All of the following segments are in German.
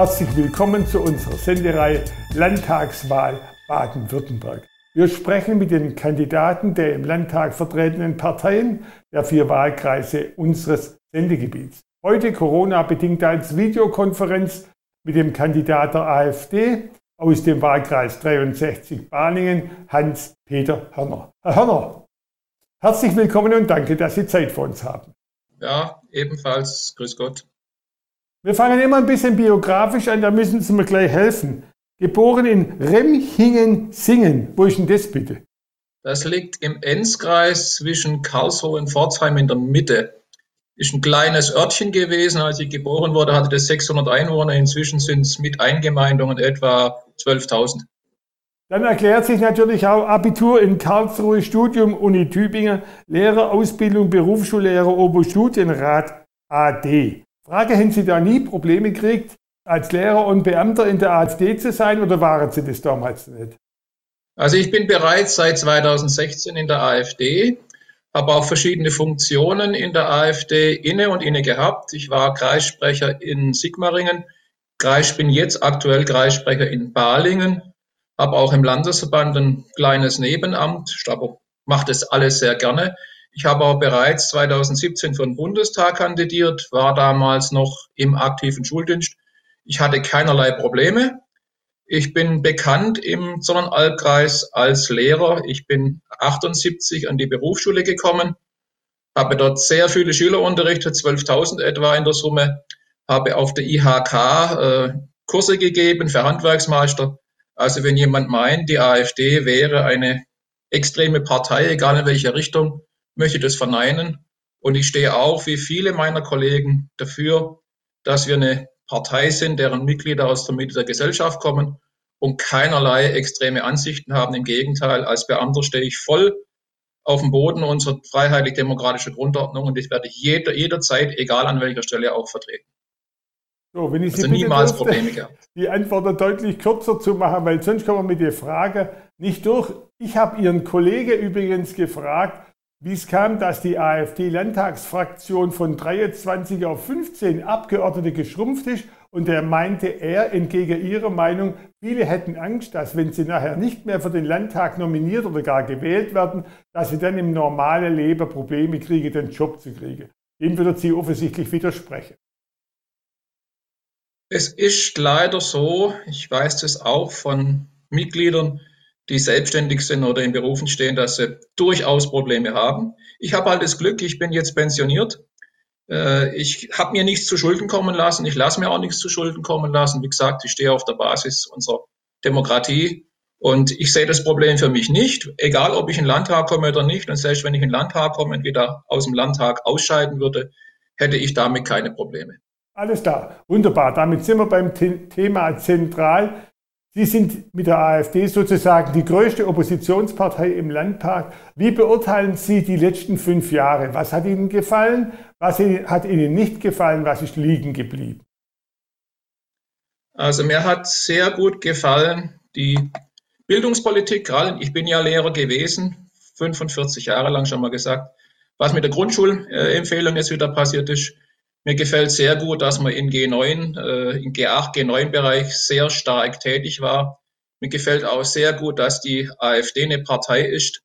Herzlich willkommen zu unserer Sendereihe Landtagswahl Baden-Württemberg. Wir sprechen mit den Kandidaten der im Landtag vertretenen Parteien der vier Wahlkreise unseres Sendegebiets. Heute Corona-bedingt als Videokonferenz mit dem Kandidat der AfD aus dem Wahlkreis 63 Balingen, Hans-Peter Hörner. Herr Hörner, herzlich willkommen und danke, dass Sie Zeit für uns haben. Ja, ebenfalls. Grüß Gott. Wir fangen immer ein bisschen biografisch an, da müssen Sie mir gleich helfen. Geboren in Remchingen-Singen. Wo ist denn das bitte? Das liegt im Enzkreis zwischen Karlsruhe und Pforzheim in der Mitte. Ist ein kleines Örtchen gewesen. Als ich geboren wurde, hatte das 600 Einwohner. Inzwischen sind es mit Eingemeindungen etwa 12.000. Dann erklärt sich natürlich auch Abitur in Karlsruhe, Studium Uni Tübingen, Lehrerausbildung, Berufsschullehrer, Oberstudienrat AD. Frage, haben Sie da nie Probleme gekriegt, als Lehrer und Beamter in der AfD zu sein oder waren Sie das damals nicht? Also ich bin bereits seit 2016 in der AfD, habe auch verschiedene Funktionen in der AfD inne und inne gehabt. Ich war Kreissprecher in Sigmaringen, Kreis, bin jetzt aktuell Kreissprecher in Balingen, habe auch im Landesverband ein kleines Nebenamt, mache das alles sehr gerne. Ich habe auch bereits 2017 für den Bundestag kandidiert, war damals noch im aktiven Schuldienst. Ich hatte keinerlei Probleme. Ich bin bekannt im Sonnenalbkreis als Lehrer. Ich bin 78 an die Berufsschule gekommen, habe dort sehr viele Schüler unterrichtet, 12.000 etwa in der Summe, habe auf der IHK äh, Kurse gegeben für Handwerksmeister. Also wenn jemand meint, die AfD wäre eine extreme Partei, egal in welcher Richtung, möchte das verneinen. Und ich stehe auch, wie viele meiner Kollegen, dafür, dass wir eine Partei sind, deren Mitglieder aus der Mitte der Gesellschaft kommen und keinerlei extreme Ansichten haben. Im Gegenteil, als Beamter stehe ich voll auf dem Boden unserer freiheitlich-demokratischen Grundordnung und das werde ich jeder, jederzeit, egal an welcher Stelle, auch vertreten. So, wenn ich Sie also niemals dürfte, Probleme gehabt. Die Antwort deutlich kürzer zu machen, weil sonst kommen wir mit der Frage nicht durch. Ich habe Ihren Kollege übrigens gefragt, wie es kam, dass die AfD-Landtagsfraktion von 23 auf 15 Abgeordnete geschrumpft ist. Und er meinte, er entgegen ihrer Meinung, viele hätten Angst, dass wenn sie nachher nicht mehr für den Landtag nominiert oder gar gewählt werden, dass sie dann im normalen Leben Probleme kriegen, den Job zu kriegen. Dem würde sie offensichtlich widersprechen. Es ist leider so, ich weiß das auch von Mitgliedern, die selbstständig sind oder in Berufen stehen, dass sie durchaus Probleme haben. Ich habe halt das Glück, ich bin jetzt pensioniert. Äh, ich habe mir nichts zu Schulden kommen lassen. Ich lasse mir auch nichts zu Schulden kommen lassen. Wie gesagt, ich stehe auf der Basis unserer Demokratie. Und ich sehe das Problem für mich nicht, egal ob ich in den Landtag komme oder nicht. Und selbst wenn ich in den Landtag komme und wieder aus dem Landtag ausscheiden würde, hätte ich damit keine Probleme. Alles klar, wunderbar. Damit sind wir beim Thema zentral. Sie sind mit der AfD sozusagen die größte Oppositionspartei im Landtag. Wie beurteilen Sie die letzten fünf Jahre? Was hat Ihnen gefallen? Was hat Ihnen nicht gefallen? Was ist liegen geblieben? Also mir hat sehr gut gefallen die Bildungspolitik. Gerade ich bin ja Lehrer gewesen, 45 Jahre lang schon mal gesagt. Was mit der Grundschulempfehlung jetzt wieder passiert ist, mir gefällt sehr gut, dass man in G9, äh, in G8, G9-Bereich sehr stark tätig war. Mir gefällt auch sehr gut, dass die AfD eine Partei ist,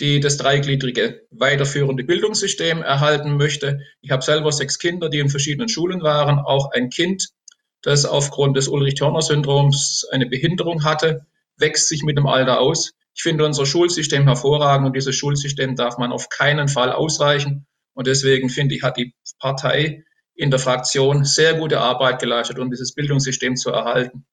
die das dreigliedrige weiterführende Bildungssystem erhalten möchte. Ich habe selber sechs Kinder, die in verschiedenen Schulen waren, auch ein Kind, das aufgrund des Ulrich-Törner-Syndroms eine Behinderung hatte, wächst sich mit dem Alter aus. Ich finde unser Schulsystem hervorragend und dieses Schulsystem darf man auf keinen Fall ausweichen. Und deswegen finde ich, hat die Partei in der Fraktion sehr gute Arbeit geleistet, um dieses Bildungssystem zu erhalten.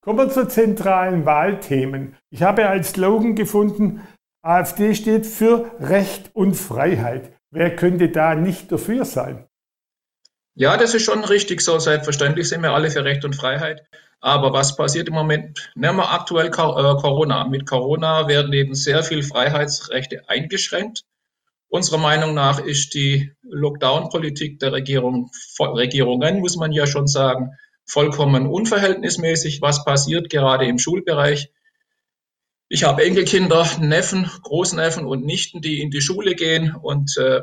Kommen wir zu zentralen Wahlthemen. Ich habe als Slogan gefunden, AfD steht für Recht und Freiheit. Wer könnte da nicht dafür sein? Ja, das ist schon richtig so. Selbstverständlich sind wir alle für Recht und Freiheit. Aber was passiert im Moment? Nehmen wir aktuell äh, Corona. Mit Corona werden eben sehr viele Freiheitsrechte eingeschränkt. Unserer Meinung nach ist die Lockdown-Politik der Regierung, Regierungen, muss man ja schon sagen, vollkommen unverhältnismäßig. Was passiert gerade im Schulbereich? Ich habe Enkelkinder, Neffen, Großneffen und Nichten, die in die Schule gehen und äh,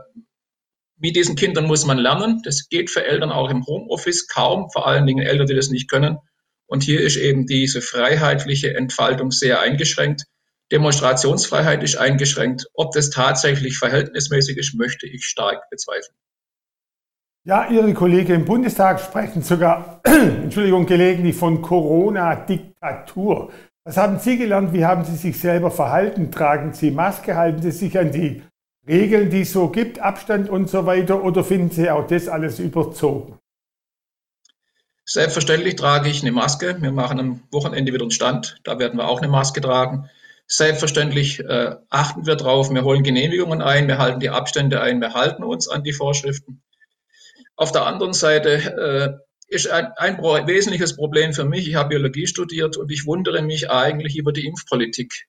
mit diesen Kindern muss man lernen. Das geht für Eltern auch im Homeoffice kaum, vor allen Dingen Eltern, die das nicht können. Und hier ist eben diese freiheitliche Entfaltung sehr eingeschränkt. Demonstrationsfreiheit ist eingeschränkt. Ob das tatsächlich verhältnismäßig ist, möchte ich stark bezweifeln. Ja, Ihre Kollegen im Bundestag sprechen sogar, Entschuldigung, gelegentlich von Corona-Diktatur. Was haben Sie gelernt? Wie haben Sie sich selber verhalten? Tragen Sie Maske? Halten Sie sich an die Regeln, die es so gibt, Abstand und so weiter? Oder finden Sie auch das alles überzogen? Selbstverständlich trage ich eine Maske. Wir machen am Wochenende wieder einen Stand. Da werden wir auch eine Maske tragen. Selbstverständlich äh, achten wir drauf. Wir holen Genehmigungen ein. Wir halten die Abstände ein. Wir halten uns an die Vorschriften. Auf der anderen Seite äh, ist ein, ein wesentliches Problem für mich. Ich habe Biologie studiert und ich wundere mich eigentlich über die Impfpolitik.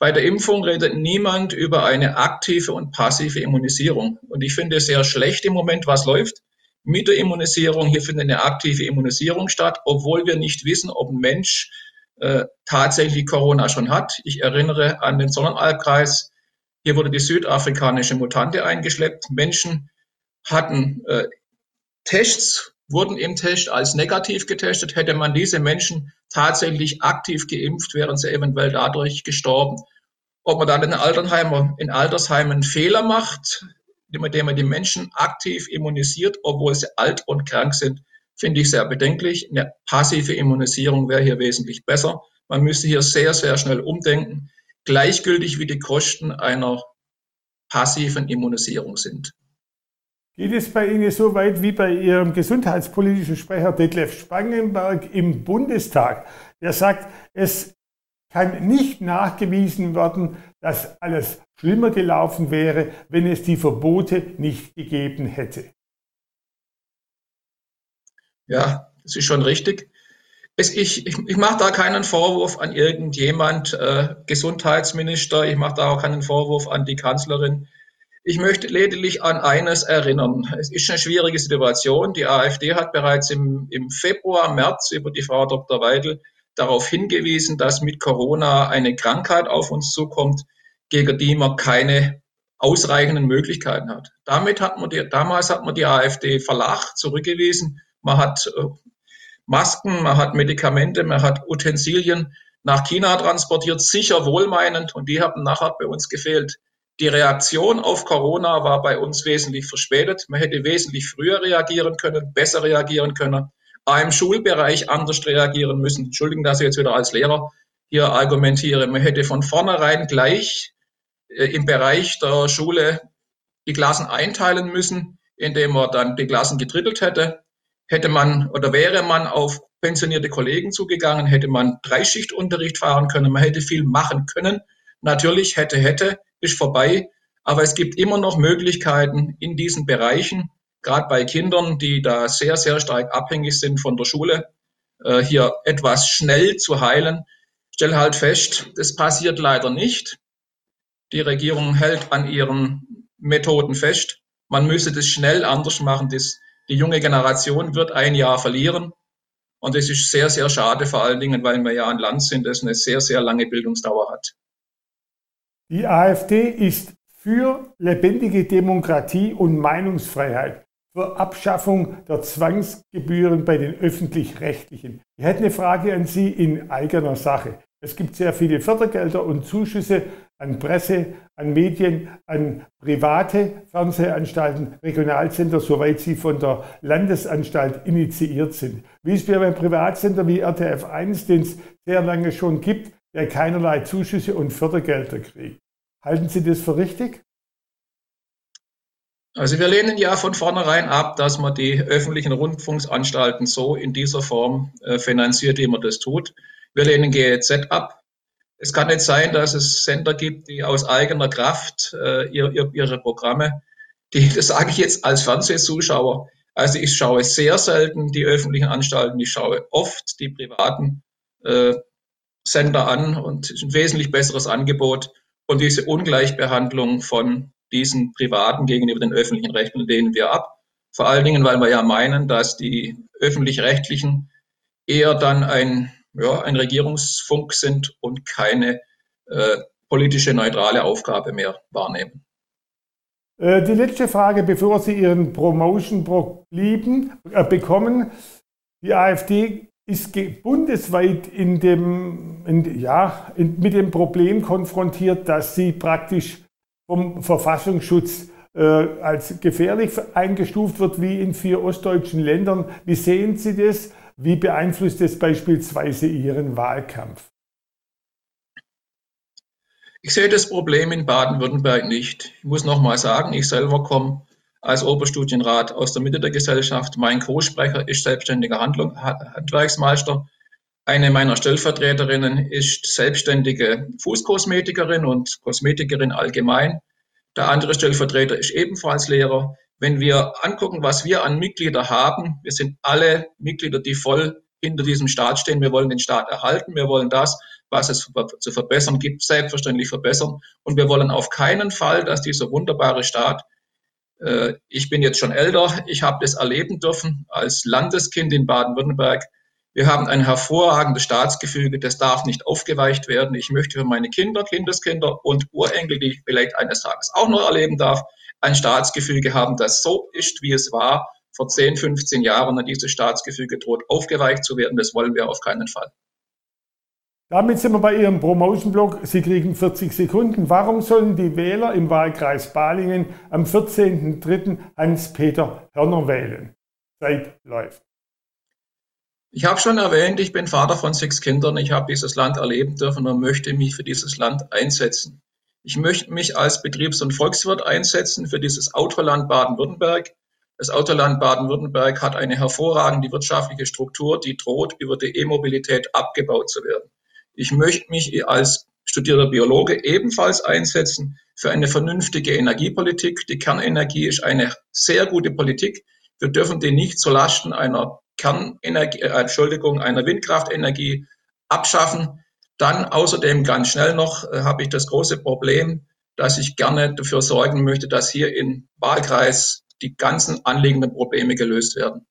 Bei der Impfung redet niemand über eine aktive und passive Immunisierung. Und ich finde es sehr schlecht im Moment, was läuft. Mit der Immunisierung, hier findet eine aktive Immunisierung statt, obwohl wir nicht wissen, ob ein Mensch äh, tatsächlich Corona schon hat. Ich erinnere an den Sonnenalbkreis. Hier wurde die südafrikanische Mutante eingeschleppt. Menschen hatten äh, Tests wurden im Test als negativ getestet. Hätte man diese Menschen tatsächlich aktiv geimpft, wären sie eventuell dadurch gestorben. Ob man dann in, Altersheimer, in Altersheimen Fehler macht, mit dem man die Menschen aktiv immunisiert, obwohl sie alt und krank sind, finde ich sehr bedenklich. Eine passive Immunisierung wäre hier wesentlich besser. Man müsste hier sehr, sehr schnell umdenken, gleichgültig wie die Kosten einer passiven Immunisierung sind. Geht es bei Ihnen so weit wie bei Ihrem gesundheitspolitischen Sprecher Detlef Spangenberg im Bundestag, der sagt, es kann nicht nachgewiesen werden, dass alles schlimmer gelaufen wäre, wenn es die Verbote nicht gegeben hätte. Ja, das ist schon richtig. Es, ich, ich, ich mache da keinen Vorwurf an irgendjemand, äh, Gesundheitsminister, ich mache da auch keinen Vorwurf an die Kanzlerin. Ich möchte lediglich an eines erinnern. Es ist eine schwierige Situation. Die AfD hat bereits im, im Februar, März über die Frau Dr. Weidel darauf hingewiesen, dass mit Corona eine Krankheit auf uns zukommt, gegen die man keine ausreichenden Möglichkeiten hat. Damit hat man die, damals hat man die AfD verlacht, zurückgewiesen. Man hat äh, Masken, man hat Medikamente, man hat Utensilien nach China transportiert, sicher wohlmeinend, und die haben nachher bei uns gefehlt. Die Reaktion auf Corona war bei uns wesentlich verspätet. Man hätte wesentlich früher reagieren können, besser reagieren können, auch im Schulbereich anders reagieren müssen. Entschuldigen, dass ich jetzt wieder als Lehrer hier argumentiere. Man hätte von vornherein gleich äh, im Bereich der Schule die Klassen einteilen müssen, indem man dann die Klassen gedrittelt hätte. Hätte man oder wäre man auf pensionierte Kollegen zugegangen, hätte man Dreischichtunterricht fahren können, man hätte viel machen können. Natürlich hätte, hätte, ist vorbei. Aber es gibt immer noch Möglichkeiten in diesen Bereichen, gerade bei Kindern, die da sehr, sehr stark abhängig sind von der Schule, äh, hier etwas schnell zu heilen. Stell halt fest, das passiert leider nicht. Die Regierung hält an ihren Methoden fest. Man müsse das schnell anders machen. Das, die junge Generation wird ein Jahr verlieren. Und das ist sehr, sehr schade, vor allen Dingen, weil wir ja ein Land sind, das eine sehr, sehr lange Bildungsdauer hat. Die AfD ist für lebendige Demokratie und Meinungsfreiheit, für Abschaffung der Zwangsgebühren bei den öffentlich-rechtlichen. Ich hätte eine Frage an Sie in eigener Sache. Es gibt sehr viele Fördergelder und Zuschüsse an Presse, an Medien, an private Fernsehanstalten, Regionalsender, soweit sie von der Landesanstalt initiiert sind. Wie es bei einem Privatsender wie RTF 1, den es sehr lange schon gibt, der keinerlei Zuschüsse und Fördergelder kriegt. Halten Sie das für richtig? Also wir lehnen ja von vornherein ab, dass man die öffentlichen Rundfunksanstalten so in dieser Form äh, finanziert, wie man das tut. Wir lehnen GEZ ab. Es kann nicht sein, dass es Sender gibt, die aus eigener Kraft äh, ihre, ihre Programme, die, das sage ich jetzt als Fernsehzuschauer, also ich schaue sehr selten die öffentlichen Anstalten, ich schaue oft die privaten äh, Sender an und ein wesentlich besseres Angebot. Und diese Ungleichbehandlung von diesen Privaten gegenüber den öffentlichen Rechten lehnen wir ab. Vor allen Dingen, weil wir ja meinen, dass die öffentlich-rechtlichen eher dann ein, ja, ein Regierungsfunk sind und keine äh, politische neutrale Aufgabe mehr wahrnehmen. Äh, die letzte Frage, bevor Sie Ihren Promotion blieben, äh, bekommen. Die AfD ist bundesweit in dem, in, ja, in, mit dem Problem konfrontiert, dass sie praktisch vom Verfassungsschutz äh, als gefährlich eingestuft wird, wie in vier ostdeutschen Ländern. Wie sehen Sie das? Wie beeinflusst das beispielsweise Ihren Wahlkampf? Ich sehe das Problem in Baden-Württemberg nicht. Ich muss noch mal sagen, ich selber komme als Oberstudienrat aus der Mitte der Gesellschaft. Mein Co-Sprecher ist selbstständiger Handlung, Handwerksmeister. Eine meiner Stellvertreterinnen ist selbstständige Fußkosmetikerin und Kosmetikerin allgemein. Der andere Stellvertreter ist ebenfalls Lehrer. Wenn wir angucken, was wir an Mitglieder haben, wir sind alle Mitglieder, die voll hinter diesem Staat stehen. Wir wollen den Staat erhalten. Wir wollen das, was es zu verbessern gibt, selbstverständlich verbessern. Und wir wollen auf keinen Fall, dass dieser wunderbare Staat äh, ich bin jetzt schon älter. Ich habe das erleben dürfen als Landeskind in Baden-Württemberg. Wir haben ein hervorragendes Staatsgefüge, das darf nicht aufgeweicht werden. Ich möchte für meine Kinder, Kindeskinder und Urenkel, die ich vielleicht eines Tages auch noch erleben darf, ein Staatsgefüge haben, das so ist, wie es war vor 10, 15 Jahren. Und dieses Staatsgefüge droht aufgeweicht zu werden. Das wollen wir auf keinen Fall. Damit sind wir bei Ihrem Promotion-Blog. Sie kriegen 40 Sekunden. Warum sollen die Wähler im Wahlkreis Balingen am 14.03. Hans-Peter Hörner wählen? Zeit läuft. Ich habe schon erwähnt, ich bin Vater von sechs Kindern. Ich habe dieses Land erleben dürfen und möchte mich für dieses Land einsetzen. Ich möchte mich als Betriebs- und Volkswirt einsetzen für dieses Autoland Baden-Württemberg. Das Autoland Baden-Württemberg hat eine hervorragende wirtschaftliche Struktur, die droht, über die E-Mobilität abgebaut zu werden. Ich möchte mich als studierter Biologe ebenfalls einsetzen für eine vernünftige Energiepolitik. Die Kernenergie ist eine sehr gute Politik. Wir dürfen die nicht zu Lasten einer Kernenergie, äh, Entschuldigung, einer Windkraftenergie abschaffen. Dann außerdem ganz schnell noch äh, habe ich das große Problem, dass ich gerne dafür sorgen möchte, dass hier im Wahlkreis die ganzen anliegenden Probleme gelöst werden.